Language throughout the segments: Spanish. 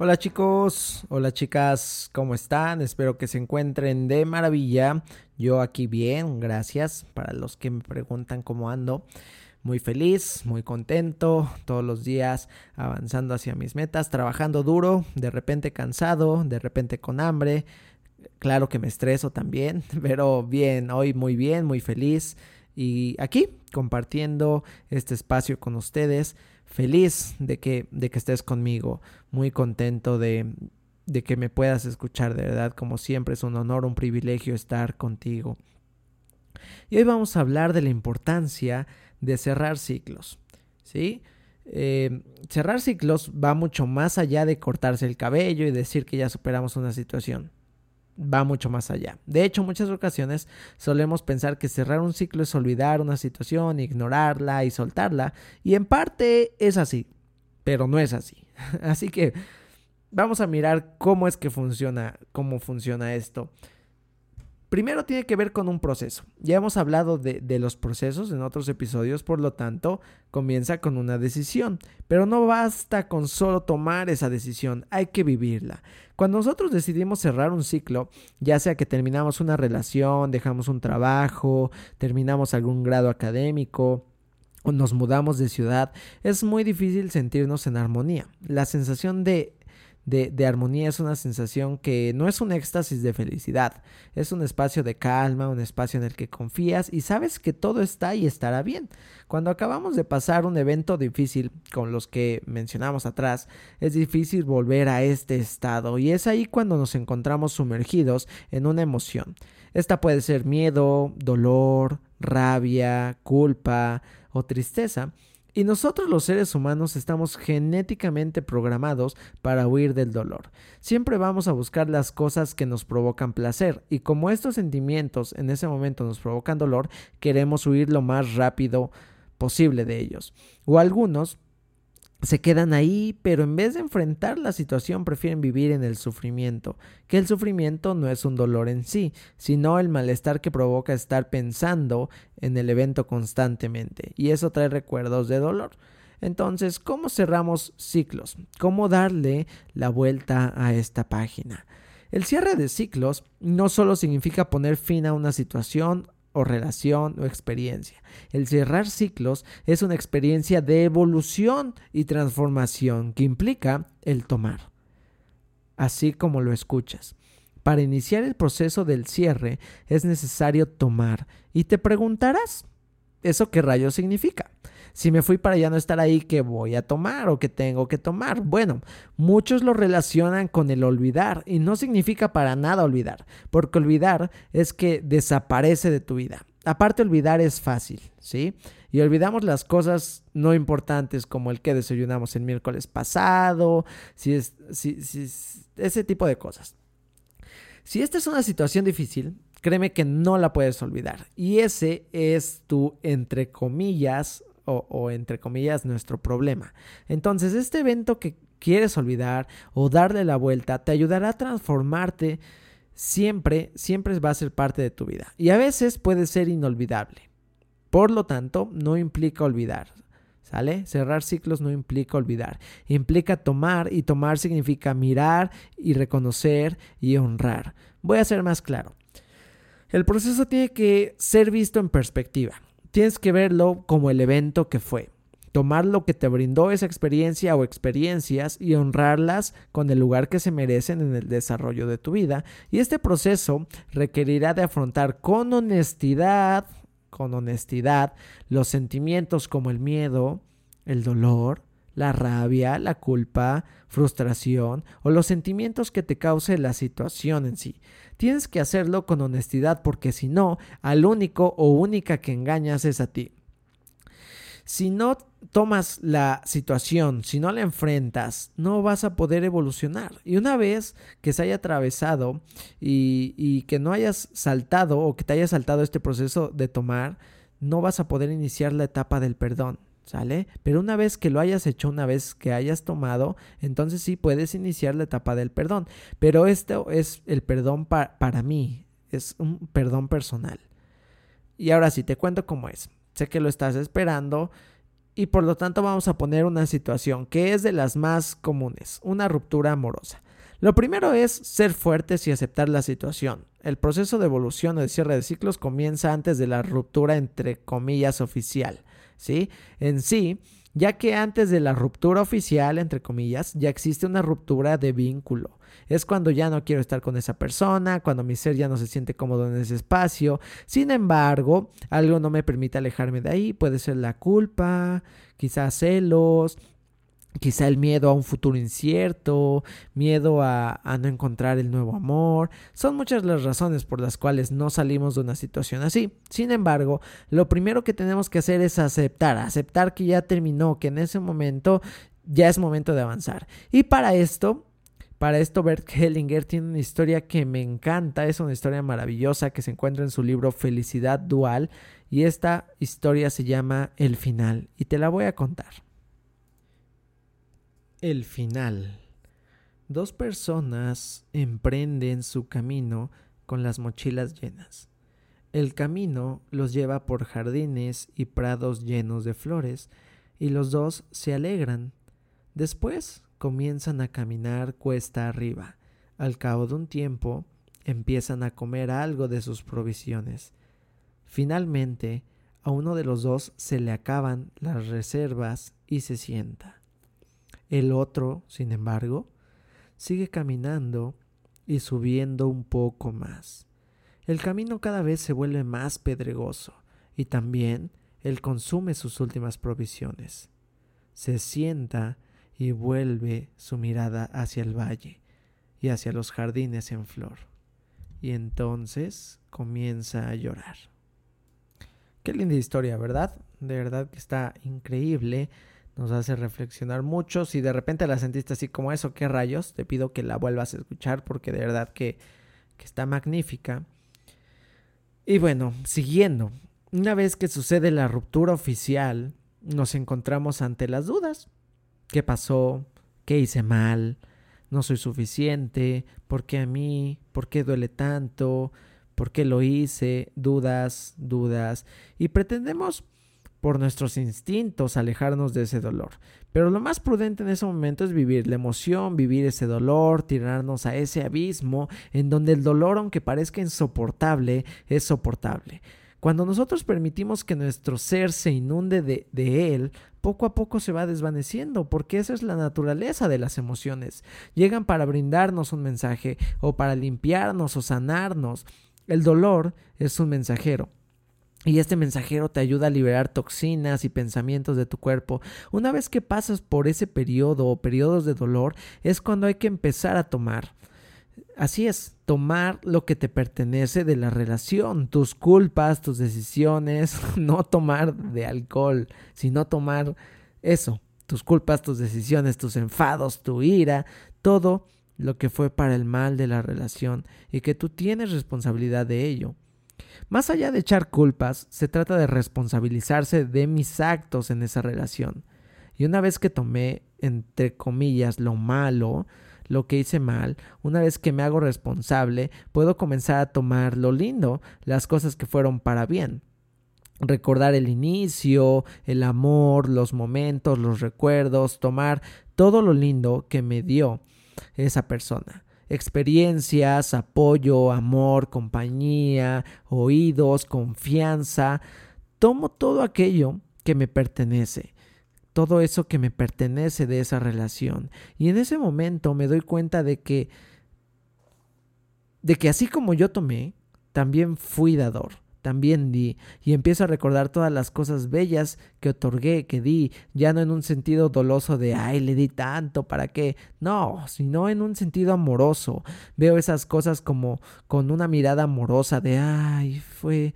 Hola chicos, hola chicas, ¿cómo están? Espero que se encuentren de maravilla. Yo aquí bien, gracias. Para los que me preguntan cómo ando, muy feliz, muy contento, todos los días avanzando hacia mis metas, trabajando duro, de repente cansado, de repente con hambre. Claro que me estreso también, pero bien, hoy muy bien, muy feliz. Y aquí compartiendo este espacio con ustedes feliz de que, de que estés conmigo, muy contento de, de que me puedas escuchar, de verdad, como siempre es un honor, un privilegio estar contigo. Y hoy vamos a hablar de la importancia de cerrar ciclos, ¿sí? Eh, cerrar ciclos va mucho más allá de cortarse el cabello y decir que ya superamos una situación va mucho más allá. De hecho, muchas ocasiones solemos pensar que cerrar un ciclo es olvidar una situación, ignorarla y soltarla, y en parte es así, pero no es así. Así que vamos a mirar cómo es que funciona, cómo funciona esto. Primero tiene que ver con un proceso. Ya hemos hablado de, los procesos en otros episodios, por lo tanto, comienza con una decisión. Pero no basta con solo tomar esa decisión, hay que vivirla. Cuando nosotros decidimos cerrar un ciclo, ya sea que terminamos una relación, dejamos un trabajo, terminamos algún grado académico, o nos mudamos de ciudad, es muy difícil sentirnos en armonía. La sensación de de, armonía es una sensación que no es un éxtasis de felicidad, es un espacio de calma, un espacio en el que confías y sabes que todo está y estará bien. Cuando acabamos de pasar un evento difícil, con los que mencionamos atrás, es difícil volver a este estado y es ahí cuando nos encontramos sumergidos en una emoción. Esta puede ser miedo, dolor, rabia, culpa o tristeza y nosotros los seres humanos estamos genéticamente programados para huir del dolor. Siempre vamos a buscar las cosas que nos provocan placer y como estos sentimientos en ese momento nos provocan dolor, queremos huir lo más rápido posible de ellos. O algunos se quedan ahí, pero en vez de enfrentar la situación prefieren vivir en el sufrimiento, que el sufrimiento no es un dolor en sí, sino el malestar que provoca estar pensando en el evento constantemente, y eso trae recuerdos de dolor. Entonces, ¿cómo cerramos ciclos? ¿Cómo darle la vuelta a esta página? El cierre de ciclos no solo significa poner fin a una situación o relación o experiencia. El cerrar ciclos es una experiencia de evolución y transformación que implica el tomar. Así como lo escuchas. Para iniciar el proceso del cierre es necesario tomar. Y te preguntarás, ¿eso qué rayo significa? Si me fui para ya no estar ahí, ¿qué voy a tomar o qué tengo que tomar? Bueno, muchos lo relacionan con el olvidar y no significa para nada olvidar, porque olvidar es que desaparece de tu vida. Aparte, olvidar es fácil, ¿sí? Y olvidamos las cosas no importantes como el que desayunamos el miércoles pasado, si es, ese tipo de cosas. Si esta es una situación difícil, créeme que no la puedes olvidar. Y ese es tu, entre comillas, o, entre comillas nuestro problema. Entonces este evento que quieres olvidar o darle la vuelta te ayudará a transformarte siempre, siempre va a ser parte de tu vida. Y a veces puede ser inolvidable. Por lo tanto, no implica olvidar. ¿Sale? Cerrar ciclos no implica olvidar. Implica tomar y tomar significa mirar y reconocer y honrar. Voy a ser más claro. El proceso tiene que ser visto en perspectiva. Tienes que verlo como el evento que fue. Tomar lo que te brindó esa experiencia o experiencias y honrarlas con el lugar que se merecen en el desarrollo de tu vida. Y este proceso requerirá de afrontar con honestidad, con honestidad, los sentimientos como el miedo, el dolor, la rabia, la culpa, frustración o los sentimientos que te cause la situación en sí. Tienes que hacerlo con honestidad porque si no, al único o única que engañas es a ti. Si no tomas la situación, si no la enfrentas, no vas a poder evolucionar. Y una vez que se haya atravesado y, y, que no hayas saltado o que te haya saltado este proceso de tomar, no vas a poder iniciar la etapa del perdón. ¿Sale? Pero una vez que lo hayas hecho, una vez que hayas tomado, entonces sí puedes iniciar la etapa del perdón. Pero esto es el perdón para mí, es un perdón personal. Y ahora sí, te cuento cómo es. Sé que lo estás esperando y por lo tanto vamos a poner una situación que es de las más comunes, una ruptura amorosa. Lo primero es ser fuertes y aceptar la situación. El proceso de evolución o de cierre de ciclos comienza antes de la ruptura entre comillas oficial. ¿sí? En sí, ya que antes de la ruptura oficial, entre comillas, ya existe una ruptura de vínculo. Es cuando ya no quiero estar con esa persona, cuando mi ser ya no se siente cómodo en ese espacio. Sin embargo, algo no me permite alejarme de ahí. Puede ser la culpa, quizás celos, Quizá el miedo a un futuro incierto, miedo a, no encontrar el nuevo amor. Son muchas las razones por las cuales no salimos de una situación así. Sin embargo, lo primero que tenemos que hacer es aceptar, aceptar que ya terminó, que en ese momento ya es momento de avanzar. Y para esto, para esto Bert Hellinger tiene una historia que me encanta, es una historia maravillosa que se encuentra en su libro Felicidad Dual y esta historia se llama El final y te la voy a contar. El final. Dos personas emprenden su camino con las mochilas llenas. El camino los lleva por jardines y prados llenos de flores, y los dos se alegran. Después comienzan a caminar cuesta arriba. Al cabo de un tiempo, empiezan a comer algo de sus provisiones. Finalmente, a uno de los dos se le acaban las reservas y se sienta. El otro, sin embargo, sigue caminando y subiendo un poco más. El camino cada vez se vuelve más pedregoso y también él consume sus últimas provisiones. Se sienta y vuelve su mirada hacia el valle y hacia los jardines en flor. Y entonces comienza a llorar. Qué linda historia, ¿verdad? De verdad que está increíble nos hace reflexionar mucho. Si de repente la sentiste así como eso, qué rayos, te pido que la vuelvas a escuchar porque de verdad que, que está magnífica. Y bueno, siguiendo, una vez que sucede la ruptura oficial, nos encontramos ante las dudas. ¿Qué pasó? ¿Qué hice mal? ¿No soy suficiente? ¿Por qué a mí? ¿Por qué duele tanto? ¿Por qué lo hice? Dudas, dudas. Y pretendemos por nuestros instintos alejarnos de ese dolor. Pero lo más prudente en ese momento es vivir la emoción, vivir ese dolor, tirarnos a ese abismo en donde el dolor, aunque parezca insoportable, es soportable. Cuando nosotros permitimos que nuestro ser se inunde de, de, él, poco a poco se va desvaneciendo, porque esa es la naturaleza de las emociones. Llegan para brindarnos un mensaje, o para limpiarnos o sanarnos. El dolor es un mensajero. Y este mensajero te ayuda a liberar toxinas y pensamientos de tu cuerpo. Una vez que pasas por ese periodo o periodos de dolor, es cuando hay que empezar a tomar. Así es, tomar lo que te pertenece de la relación, tus culpas, tus decisiones, no tomar de alcohol, sino tomar eso, tus culpas, tus decisiones, tus enfados, tu ira, todo lo que fue para el mal de la relación y que tú tienes responsabilidad de ello. Más allá de echar culpas, se trata de responsabilizarse de mis actos en esa relación. Y una vez que tomé, entre comillas, lo malo, lo que hice mal, una vez que me hago responsable, puedo comenzar a tomar lo lindo, las cosas que fueron para bien. recordar el inicio, el amor, los momentos, los recuerdos, tomar todo lo lindo que me dio esa persona. Experiencias, apoyo, amor, compañía, oídos, confianza. Tomo todo aquello que me pertenece todo eso que me pertenece de esa relación. Y en ese momento me doy cuenta de que de que así como yo tomé, también fui dador, también di, y empiezo a recordar todas las cosas bellas que otorgué, que di, ya no en un sentido doloso de, ay, le di tanto, ¿para qué? No, sino en un sentido amoroso. Veo esas cosas como con una mirada amorosa de, ay, fue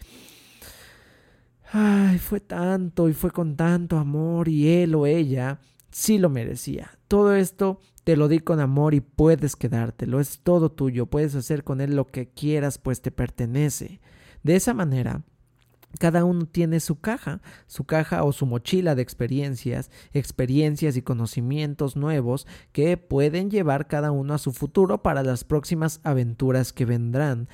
Ay, fue tanto y fue con tanto amor y él o ella sí lo merecía. Todo esto te lo di con amor y puedes quedártelo, es todo tuyo, puedes hacer con él lo que quieras, pues te pertenece. De esa manera, cada uno tiene su caja, su caja o su mochila de experiencias, experiencias y conocimientos nuevos que pueden llevar cada uno a su futuro para las próximas aventuras que vendrán.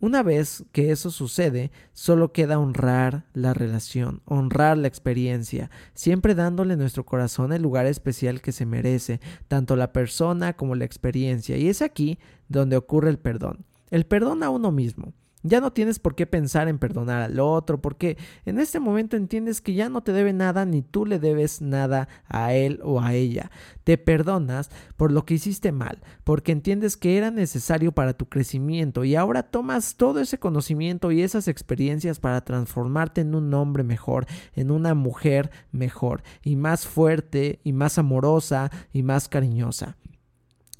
Una vez que eso sucede, solo queda honrar la relación, honrar la experiencia, siempre dándole nuestro corazón el lugar especial que se merece, tanto la persona como la experiencia. Y es aquí donde ocurre el perdón. El perdón a uno mismo. Ya no tienes por qué pensar en perdonar al otro, porque en este momento entiendes que ya no te debe nada ni tú le debes nada a él o a ella. Te perdonas por lo que hiciste mal, porque entiendes que era necesario para tu crecimiento y ahora tomas todo ese conocimiento y esas experiencias para transformarte en un hombre mejor, en una mujer mejor y más fuerte y más amorosa y más cariñosa.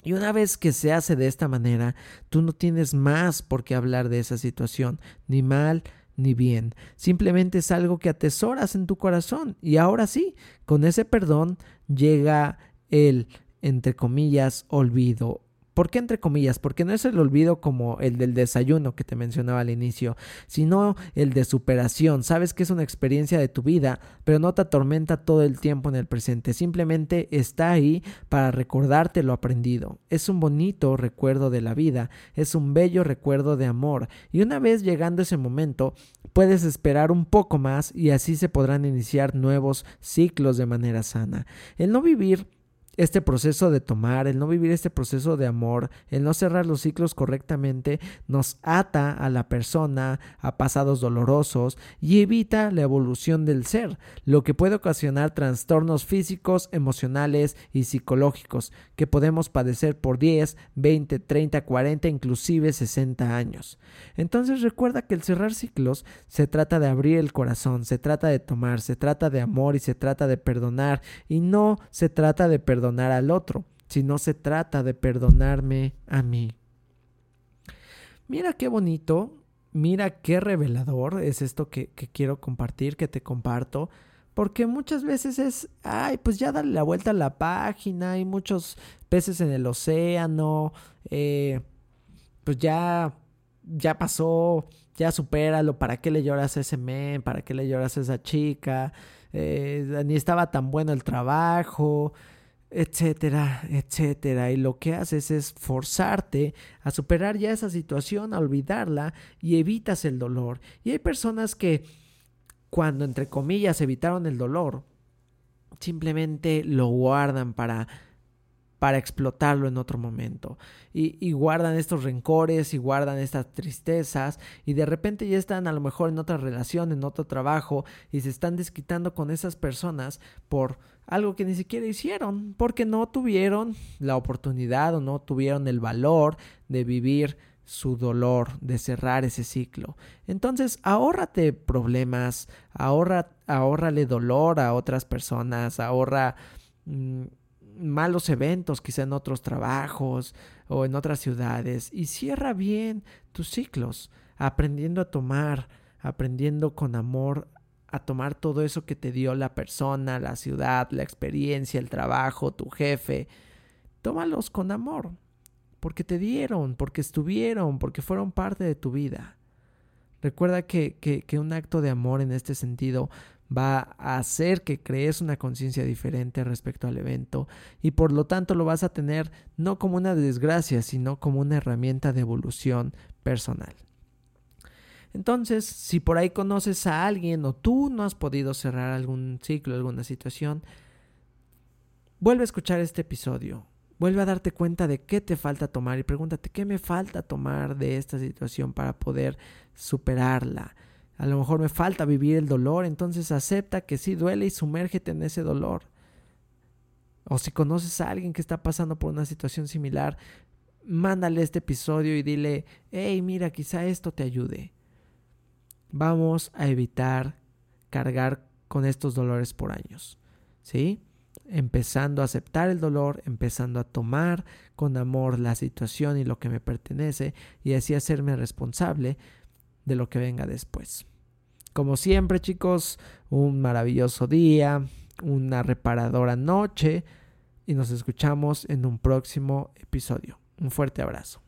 Y una vez que se hace de esta manera, tú no tienes más por qué hablar de esa situación, ni mal ni bien. Simplemente es algo que atesoras en tu corazón. Y ahora sí, con ese perdón llega el, entre comillas, olvido ¿Por qué entre comillas? Porque no es el olvido como el del desayuno que te mencionaba al inicio, sino el de superación. Sabes que es una experiencia de tu vida, pero no te atormenta todo el tiempo en el presente. Simplemente está ahí para recordarte lo aprendido. Es un bonito recuerdo de la vida, es un bello recuerdo de amor. Y una vez llegando ese momento, puedes esperar un poco más y así se podrán iniciar nuevos ciclos de manera sana. El no vivir este proceso de tomar, el no vivir este proceso de amor, el no cerrar los ciclos correctamente, nos ata a la persona, a pasados dolorosos y evita la evolución del ser, lo que puede ocasionar trastornos físicos, emocionales y psicológicos que podemos padecer por 10, 20, 30, 40, inclusive 60 años. Entonces recuerda que el cerrar ciclos se trata de abrir el corazón, se trata de tomar, se trata de amor y se trata de perdonar y no se trata de perdonar perdonar al otro, no se trata de perdonarme a mí. Mira qué bonito, mira qué revelador es esto que, quiero compartir, que te comparto, porque muchas veces es, ay, pues ya dale la vuelta a la página, hay muchos peces en el océano, eh, pues ya, ya pasó, ya supéralo, ¿para qué le lloras a ese men? ¿Para qué le lloras a esa chica? Eh, ni estaba tan bueno el trabajo, etcétera, etcétera. Y lo que haces es forzarte a superar ya esa situación, a olvidarla y evitas el dolor. Y hay personas que cuando, entre comillas, evitaron el dolor, simplemente lo guardan para para explotarlo en otro momento. Y, guardan estos rencores y guardan estas tristezas y de repente ya están a lo mejor en otra relación, en otro trabajo y se están desquitando con esas personas por algo que ni siquiera hicieron, porque no tuvieron la oportunidad o no tuvieron el valor de vivir su dolor, de cerrar ese ciclo. Entonces, ahórrate problemas, ahorra, ahórrale dolor a otras personas, ahorra mm, malos eventos, quizá en otros trabajos o en otras ciudades, y cierra bien tus ciclos, aprendiendo a tomar, aprendiendo con amor a tomar todo eso que te dio la persona, la ciudad, la experiencia, el trabajo, tu jefe. Tómalos con amor, porque te dieron, porque estuvieron, porque fueron parte de tu vida. Recuerda que, que, que un acto de amor en este sentido va a hacer que crees una conciencia diferente respecto al evento y por lo tanto lo vas a tener no como una desgracia, sino como una herramienta de evolución personal. Entonces, si por ahí conoces a alguien o tú no has podido cerrar algún ciclo, alguna situación, vuelve a escuchar este episodio. Vuelve a darte cuenta de qué te falta tomar y pregúntate qué me falta tomar de esta situación para poder superarla. A lo mejor me falta vivir el dolor, entonces acepta que sí duele y sumérgete en ese dolor. O si conoces a alguien que está pasando por una situación similar, mándale este episodio y dile, hey, mira, quizá esto te ayude. Vamos a evitar cargar con estos dolores por años. ¿Sí? Empezando a aceptar el dolor, empezando a tomar con amor la situación y lo que me pertenece y así hacerme responsable de lo que venga después. Como siempre, chicos, un maravilloso día, una reparadora noche y nos escuchamos en un próximo episodio. Un fuerte abrazo.